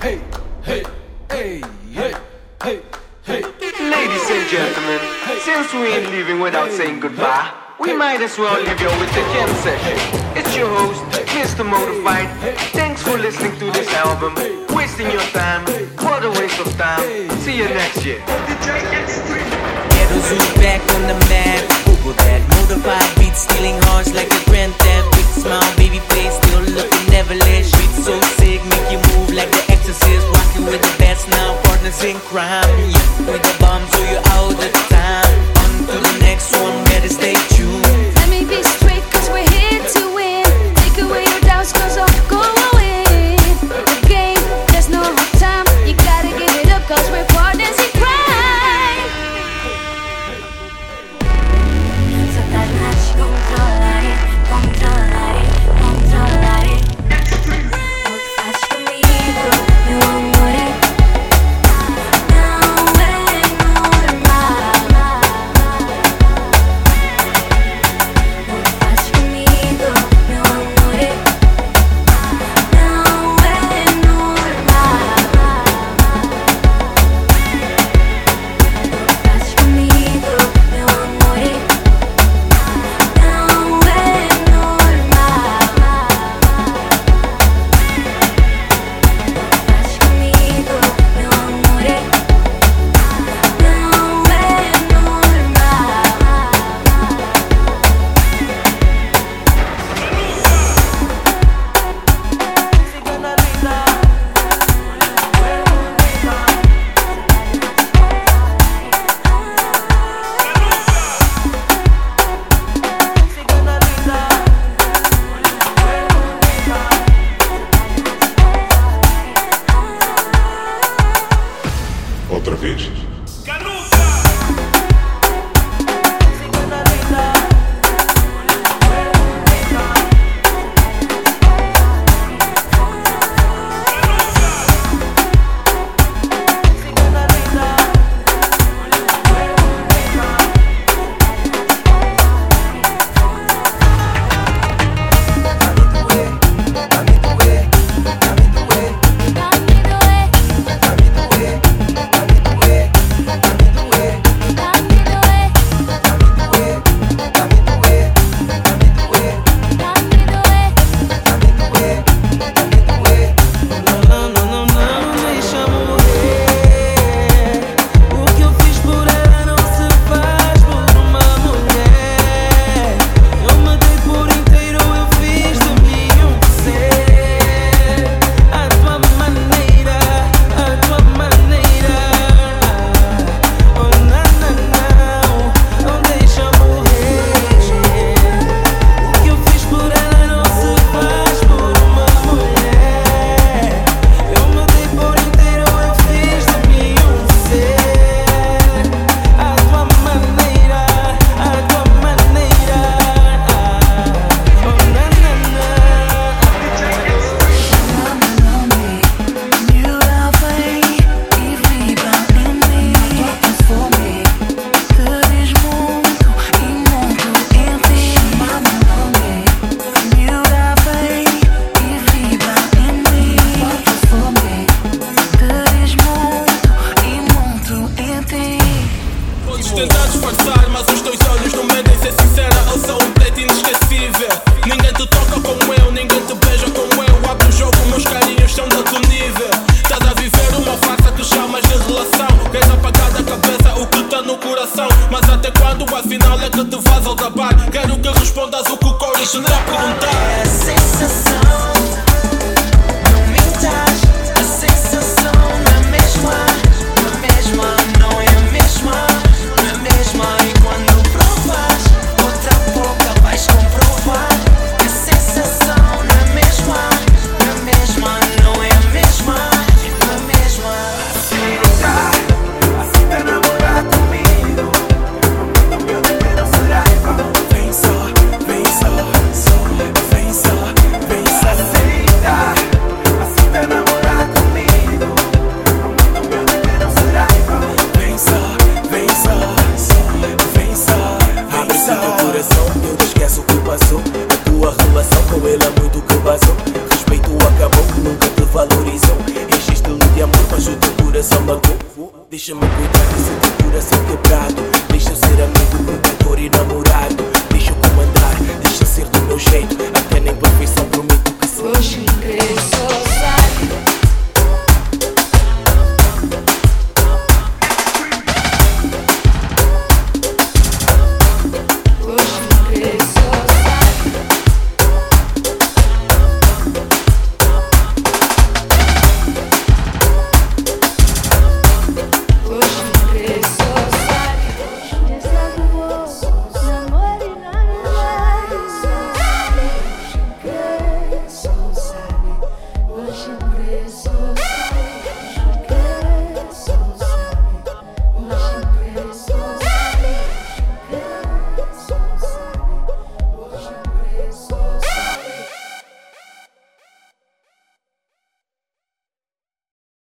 hey. Ladies and gentlemen, since we ain't leaving without saying goodbye, we might as well leave you with the jam session. It's your host, Mr. Motified. Thanks for listening to this album. Wasting your time, what a waste of time. See you next year. Ghetto Zoo back on the map. Google that. Motified beats stealing hearts like with the bombs, so you're out of time. On to the next one, better stay tuned. ¡Canú! Quero que respondas o que o Corinthians tá irá perguntar. É sensação. tudo esquece o que passou. A tua relação com ele é muito que vazou. Respeito acabou que nunca te valorizou. Enchiste-lhe de amor mas o teu coração matou. Deixa-me cuidar desse teu coração que